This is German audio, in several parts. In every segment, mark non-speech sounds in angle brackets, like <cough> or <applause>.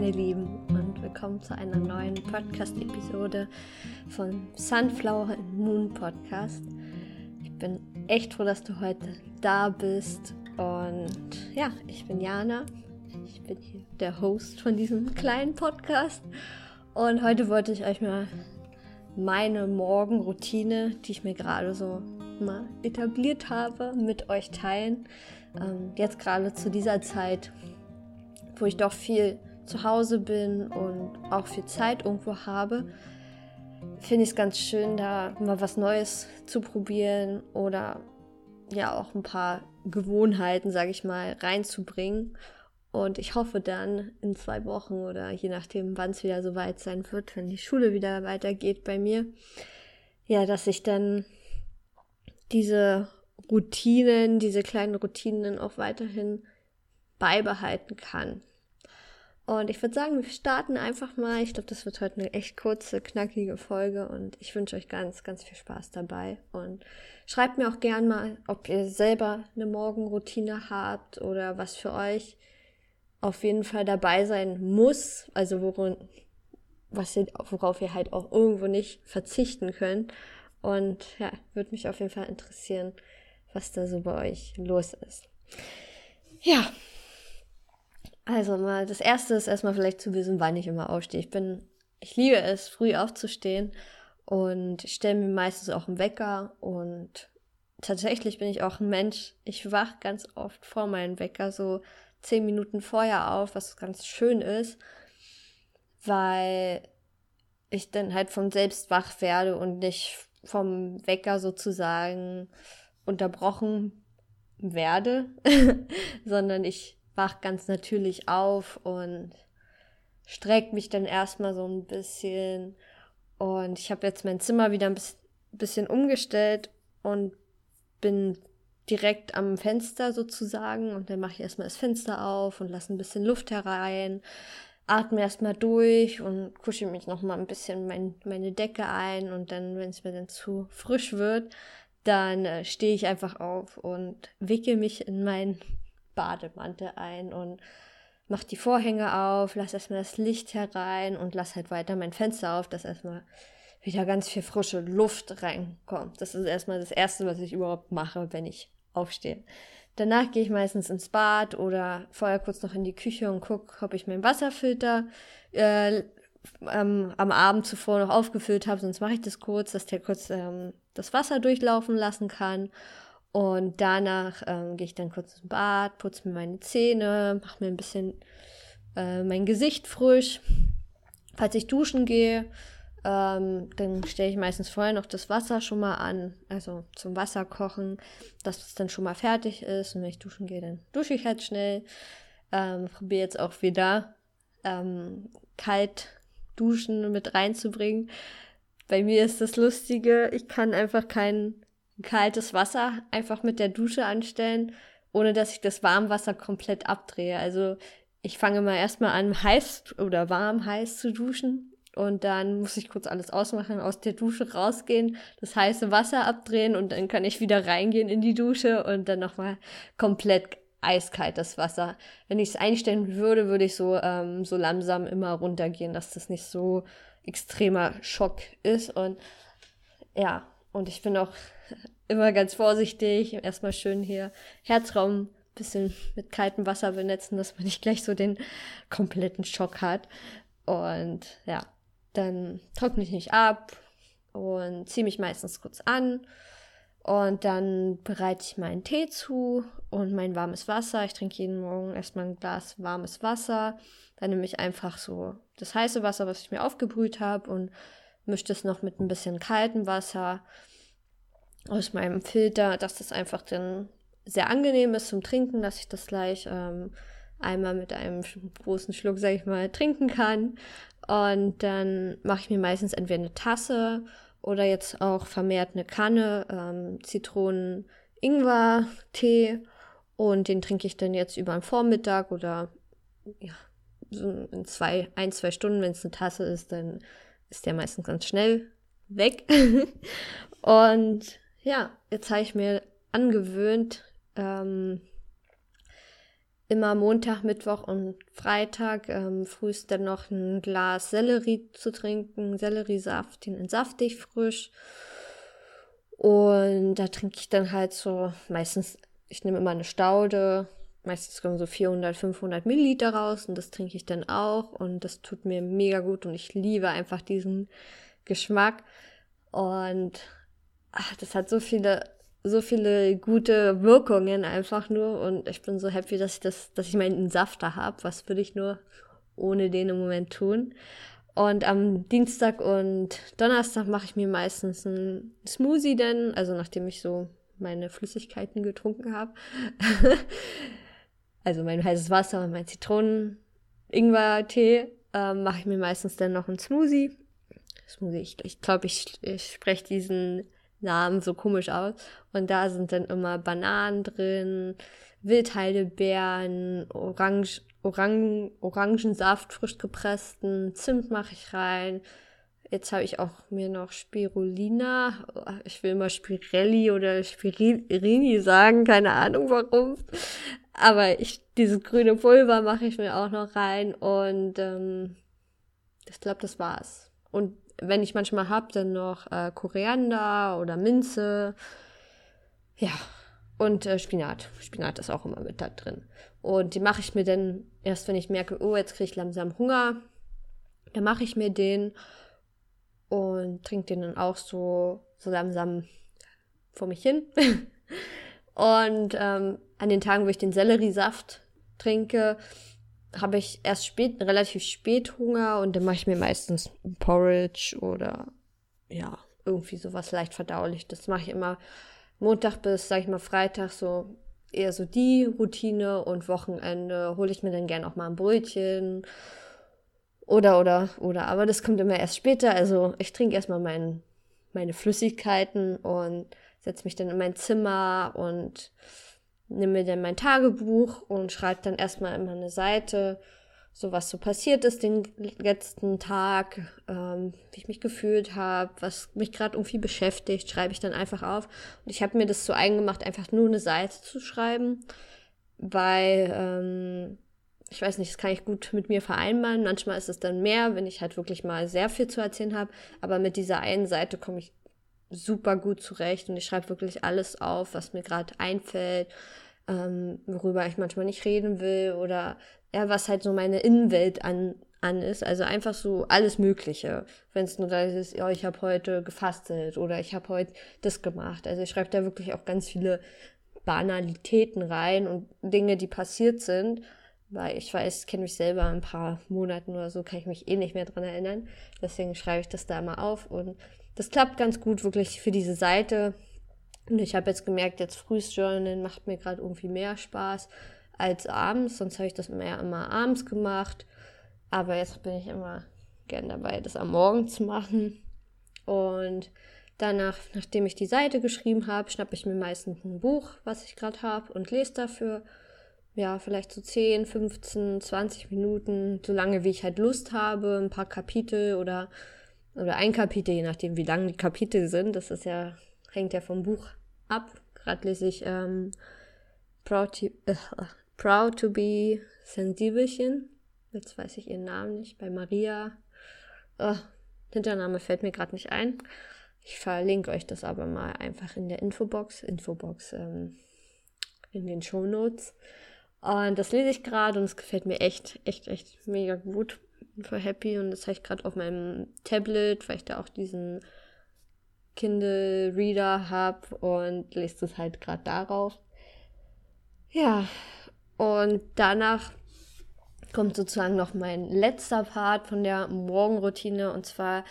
meine Lieben, und willkommen zu einer neuen Podcast-Episode von Sunflower and Moon Podcast. Ich bin echt froh, dass du heute da bist. Und ja, ich bin Jana. Ich bin hier der Host von diesem kleinen Podcast. Und heute wollte ich euch mal meine Morgenroutine, die ich mir gerade so mal etabliert habe, mit euch teilen. Ähm, jetzt gerade zu dieser Zeit, wo ich doch viel zu Hause bin und auch viel Zeit irgendwo habe, finde ich es ganz schön, da mal was Neues zu probieren oder ja auch ein paar Gewohnheiten, sage ich mal, reinzubringen. Und ich hoffe dann in zwei Wochen oder je nachdem, wann es wieder soweit sein wird, wenn die Schule wieder weitergeht bei mir, ja, dass ich dann diese Routinen, diese kleinen Routinen auch weiterhin beibehalten kann. Und ich würde sagen, wir starten einfach mal. Ich glaube, das wird heute eine echt kurze, knackige Folge und ich wünsche euch ganz, ganz viel Spaß dabei. Und schreibt mir auch gern mal, ob ihr selber eine Morgenroutine habt oder was für euch auf jeden Fall dabei sein muss. Also worin, was ihr, worauf ihr halt auch irgendwo nicht verzichten könnt. Und ja, würde mich auf jeden Fall interessieren, was da so bei euch los ist. Ja, also mal, das erste ist erstmal vielleicht zu wissen, wann ich immer aufstehe. Ich bin, ich liebe es, früh aufzustehen und stelle mir meistens auch einen Wecker und tatsächlich bin ich auch ein Mensch. Ich wach ganz oft vor meinem Wecker so zehn Minuten vorher auf, was ganz schön ist, weil ich dann halt vom selbst wach werde und nicht vom Wecker sozusagen unterbrochen werde, <laughs> sondern ich wach ganz natürlich auf und strecke mich dann erstmal so ein bisschen. Und ich habe jetzt mein Zimmer wieder ein bisschen umgestellt und bin direkt am Fenster sozusagen. Und dann mache ich erstmal das Fenster auf und lasse ein bisschen Luft herein, atme erstmal durch und kusche mich nochmal ein bisschen mein, meine Decke ein. Und dann, wenn es mir dann zu frisch wird, dann äh, stehe ich einfach auf und wickel mich in mein Bademantel ein und mach die Vorhänge auf, lass erstmal das Licht herein und lass halt weiter mein Fenster auf, dass erstmal wieder ganz viel frische Luft reinkommt. Das ist erstmal das Erste, was ich überhaupt mache, wenn ich aufstehe. Danach gehe ich meistens ins Bad oder vorher kurz noch in die Küche und gucke, ob ich meinen Wasserfilter äh, ähm, am Abend zuvor noch aufgefüllt habe. Sonst mache ich das kurz, dass der kurz ähm, das Wasser durchlaufen lassen kann. Und danach ähm, gehe ich dann kurz ins Bad, putze mir meine Zähne, mache mir ein bisschen äh, mein Gesicht frisch. Falls ich duschen gehe, ähm, dann stelle ich meistens vorher noch das Wasser schon mal an, also zum Wasser kochen, dass es dann schon mal fertig ist. Und wenn ich duschen gehe, dann dusche ich halt schnell. Ähm, Probiere jetzt auch wieder ähm, kalt duschen mit reinzubringen. Bei mir ist das Lustige, ich kann einfach keinen kaltes Wasser einfach mit der Dusche anstellen, ohne dass ich das Warmwasser komplett abdrehe. Also ich fange mal erstmal an, heiß oder warm heiß zu duschen. Und dann muss ich kurz alles ausmachen, aus der Dusche rausgehen, das heiße Wasser abdrehen und dann kann ich wieder reingehen in die Dusche und dann nochmal komplett eiskaltes Wasser. Wenn ich es einstellen würde, würde ich so, ähm, so langsam immer runtergehen, dass das nicht so extremer Schock ist. Und ja, und ich bin auch immer ganz vorsichtig. Erstmal schön hier Herzraum bisschen mit kaltem Wasser benetzen, dass man nicht gleich so den kompletten Schock hat. Und ja, dann trockne ich mich ab und ziehe mich meistens kurz an. Und dann bereite ich meinen Tee zu und mein warmes Wasser. Ich trinke jeden Morgen erstmal ein Glas warmes Wasser. Dann nehme ich einfach so das heiße Wasser, was ich mir aufgebrüht habe und mische das noch mit ein bisschen kaltem Wasser aus meinem Filter, dass das einfach dann sehr angenehm ist zum Trinken, dass ich das gleich ähm, einmal mit einem großen Schluck, sag ich mal, trinken kann. Und dann mache ich mir meistens entweder eine Tasse oder jetzt auch vermehrt eine Kanne ähm, Zitronen-Ingwer-Tee. Und den trinke ich dann jetzt über den Vormittag oder ja, so in zwei, ein, zwei Stunden, wenn es eine Tasse ist, dann ist der meistens ganz schnell weg. <laughs> und ja, jetzt habe ich mir angewöhnt, ähm, immer Montag, Mittwoch und Freitag ähm, frühst noch ein Glas Sellerie zu trinken, Selleriesaft, den entsafte ich frisch. Und da trinke ich dann halt so meistens, ich nehme immer eine Staude, meistens kommen so 400, 500 Milliliter raus und das trinke ich dann auch. Und das tut mir mega gut und ich liebe einfach diesen Geschmack. Und ach, das hat so viele so viele gute Wirkungen einfach nur und ich bin so happy, dass ich das, dass ich meinen Safter habe. Was würde ich nur ohne den im Moment tun? Und am Dienstag und Donnerstag mache ich mir meistens einen Smoothie denn, also nachdem ich so meine Flüssigkeiten getrunken habe. <laughs> also mein heißes Wasser und mein Zitronen-Ingwer-Tee, ähm, mache ich mir meistens dann noch einen Smoothie. Smoothie, ich glaube, ich, ich, ich spreche diesen Namen so komisch aus. Und da sind dann immer Bananen drin, Wildheidelbeeren, Orange, Orang, Orangensaft, frisch gepressten, Zimt mache ich rein. Jetzt habe ich auch mir noch Spirulina. Ich will immer Spirelli oder Spirini sagen, keine Ahnung warum. Aber ich, dieses grüne Pulver mache ich mir auch noch rein und ähm, ich glaube, das war's. Und wenn ich manchmal habe, dann noch äh, Koriander oder Minze. Ja, und äh, Spinat. Spinat ist auch immer mit da drin. Und die mache ich mir dann erst, wenn ich merke, oh, jetzt kriege ich langsam Hunger. Dann mache ich mir den und trinke den dann auch so, so langsam vor mich hin. <laughs> und ähm, an den Tagen, wo ich den Selleriesaft trinke, habe ich erst spät, relativ spät Hunger und dann mache ich mir meistens Porridge oder ja, irgendwie sowas leicht verdaulich. Das mache ich immer Montag bis, sag ich mal, Freitag so eher so die Routine und Wochenende hole ich mir dann gern auch mal ein Brötchen oder oder oder aber das kommt immer erst später. Also ich trinke erstmal mein, meine Flüssigkeiten und setze mich dann in mein Zimmer und nehme mir dann mein Tagebuch und schreibe dann erstmal immer eine Seite, so was so passiert ist den letzten Tag, ähm, wie ich mich gefühlt habe, was mich gerade irgendwie beschäftigt, schreibe ich dann einfach auf. Und ich habe mir das so eingemacht, einfach nur eine Seite zu schreiben, weil ähm, ich weiß nicht, das kann ich gut mit mir vereinbaren. Manchmal ist es dann mehr, wenn ich halt wirklich mal sehr viel zu erzählen habe. Aber mit dieser einen Seite komme ich super gut zurecht und ich schreibe wirklich alles auf, was mir gerade einfällt, ähm, worüber ich manchmal nicht reden will oder ja, was halt so meine Innenwelt an, an ist. Also einfach so alles Mögliche. Wenn es nur da ist, ja, ich habe heute gefastet oder ich habe heute das gemacht. Also ich schreibe da wirklich auch ganz viele Banalitäten rein und Dinge, die passiert sind. Weil ich weiß, kenne mich selber ein paar Monaten oder so, kann ich mich eh nicht mehr dran erinnern. Deswegen schreibe ich das da mal auf und das klappt ganz gut wirklich für diese Seite. Und ich habe jetzt gemerkt, jetzt frühes Journalen macht mir gerade irgendwie mehr Spaß als abends. Sonst habe ich das mehr immer abends gemacht. Aber jetzt bin ich immer gern dabei, das am Morgen zu machen. Und danach, nachdem ich die Seite geschrieben habe, schnappe ich mir meistens ein Buch, was ich gerade habe, und lese dafür. Ja, vielleicht so 10, 15, 20 Minuten, so lange wie ich halt Lust habe, ein paar Kapitel oder oder ein Kapitel, je nachdem, wie lang die Kapitel sind. Das ist ja, hängt ja vom Buch ab. Gerade lese ich ähm, Proud, to, äh, Proud to be Sensibelchen. Jetzt weiß ich ihren Namen nicht. Bei Maria. Oh, Hintername fällt mir gerade nicht ein. Ich verlinke euch das aber mal einfach in der Infobox. Infobox ähm, in den Show Notes. Und das lese ich gerade und es gefällt mir echt, echt, echt mega gut voll happy und das habe ich gerade auf meinem Tablet, weil ich da auch diesen Kindle Reader habe und lese das halt gerade darauf. Ja, und danach kommt sozusagen noch mein letzter Part von der Morgenroutine und zwar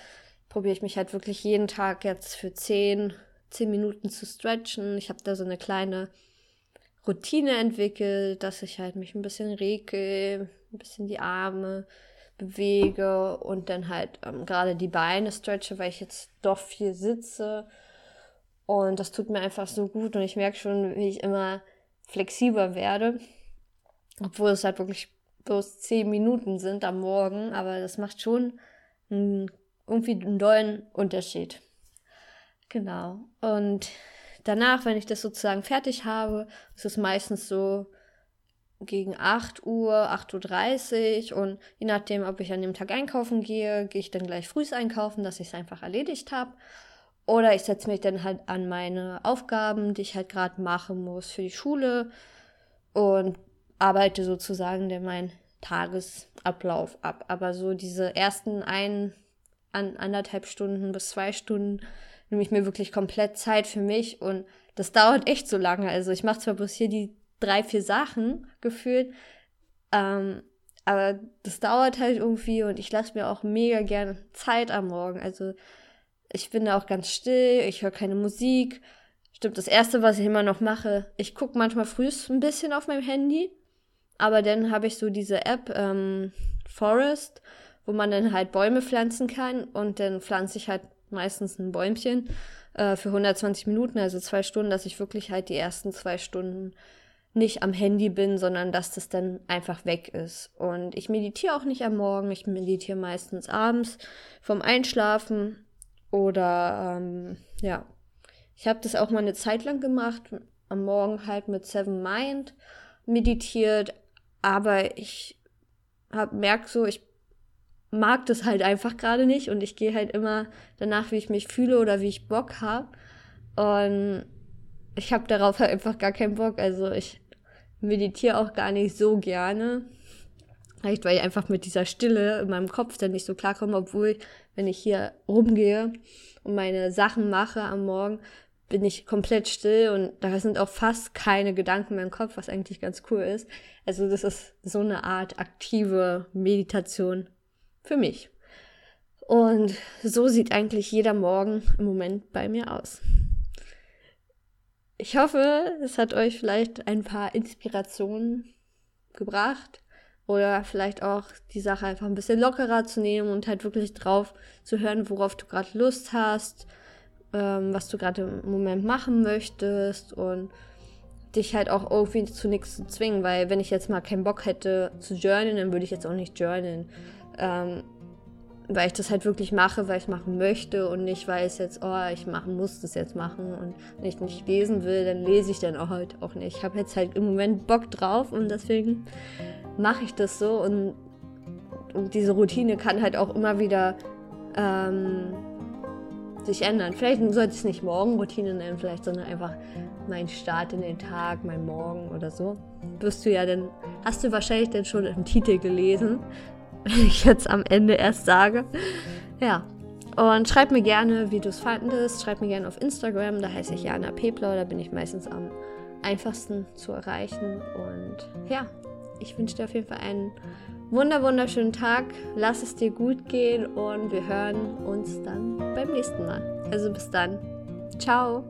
probiere ich mich halt wirklich jeden Tag jetzt für 10, 10 Minuten zu stretchen. Ich habe da so eine kleine Routine entwickelt, dass ich halt mich ein bisschen regel, ein bisschen die Arme, bewege und dann halt ähm, gerade die Beine stretche, weil ich jetzt doch viel sitze. Und das tut mir einfach so gut und ich merke schon, wie ich immer flexibler werde. Obwohl es halt wirklich bloß zehn Minuten sind am Morgen, aber das macht schon einen, irgendwie einen dollen Unterschied. Genau. Und danach, wenn ich das sozusagen fertig habe, ist es meistens so gegen 8 Uhr, 8.30 Uhr und je nachdem, ob ich an dem Tag einkaufen gehe, gehe ich dann gleich früh einkaufen, dass ich es einfach erledigt habe. Oder ich setze mich dann halt an meine Aufgaben, die ich halt gerade machen muss für die Schule und arbeite sozusagen dann meinen Tagesablauf ab. Aber so diese ersten ein, an, anderthalb Stunden bis zwei Stunden nehme ich mir wirklich komplett Zeit für mich und das dauert echt so lange. Also ich mache zwar bloß hier die drei, vier Sachen gefühlt, ähm, aber das dauert halt irgendwie und ich lasse mir auch mega gerne Zeit am Morgen. Also ich bin da auch ganz still, ich höre keine Musik. Stimmt, das Erste, was ich immer noch mache, ich gucke manchmal frühst ein bisschen auf meinem Handy, aber dann habe ich so diese App ähm, Forest, wo man dann halt Bäume pflanzen kann und dann pflanze ich halt meistens ein Bäumchen äh, für 120 Minuten, also zwei Stunden, dass ich wirklich halt die ersten zwei Stunden nicht am Handy bin, sondern dass das dann einfach weg ist. Und ich meditiere auch nicht am Morgen, ich meditiere meistens abends vom Einschlafen oder ähm, ja, ich habe das auch mal eine Zeit lang gemacht, am Morgen halt mit Seven Mind meditiert, aber ich hab merk so, ich mag das halt einfach gerade nicht und ich gehe halt immer danach, wie ich mich fühle oder wie ich Bock habe. Und ich habe darauf halt einfach gar keinen Bock. Also ich meditiere auch gar nicht so gerne. Vielleicht, weil ich einfach mit dieser Stille in meinem Kopf dann nicht so klarkomme, obwohl, wenn ich hier rumgehe und meine Sachen mache am Morgen, bin ich komplett still und da sind auch fast keine Gedanken mehr im Kopf, was eigentlich ganz cool ist. Also das ist so eine Art aktive Meditation für mich. Und so sieht eigentlich jeder Morgen im Moment bei mir aus. Ich hoffe, es hat euch vielleicht ein paar Inspirationen gebracht oder vielleicht auch die Sache einfach ein bisschen lockerer zu nehmen und halt wirklich drauf zu hören, worauf du gerade Lust hast, ähm, was du gerade im Moment machen möchtest und dich halt auch irgendwie zu nichts zu zwingen, weil wenn ich jetzt mal keinen Bock hätte zu journalen, dann würde ich jetzt auch nicht journalen. Ähm, weil ich das halt wirklich mache, weil ich es machen möchte und nicht, weil es jetzt, oh, ich machen muss das jetzt machen und wenn ich nicht lesen will, dann lese ich dann auch halt auch nicht. Ich habe jetzt halt im Moment Bock drauf und deswegen mache ich das so und, und, diese Routine kann halt auch immer wieder ähm, sich ändern. Vielleicht sollte es nicht Morgenroutine nennen, vielleicht, sondern einfach mein Start in den Tag, mein Morgen oder so. Wirst du ja dann, hast du wahrscheinlich dann schon im Titel gelesen, <laughs> ich jetzt am Ende erst sage. Ja. Und schreib mir gerne, wie du es fandest. Schreib mir gerne auf Instagram, da heiße ich Jana Pepler, da bin ich meistens am einfachsten zu erreichen. Und ja, ich wünsche dir auf jeden Fall einen wunder wunderschönen Tag. Lass es dir gut gehen und wir hören uns dann beim nächsten Mal. Also bis dann. Ciao.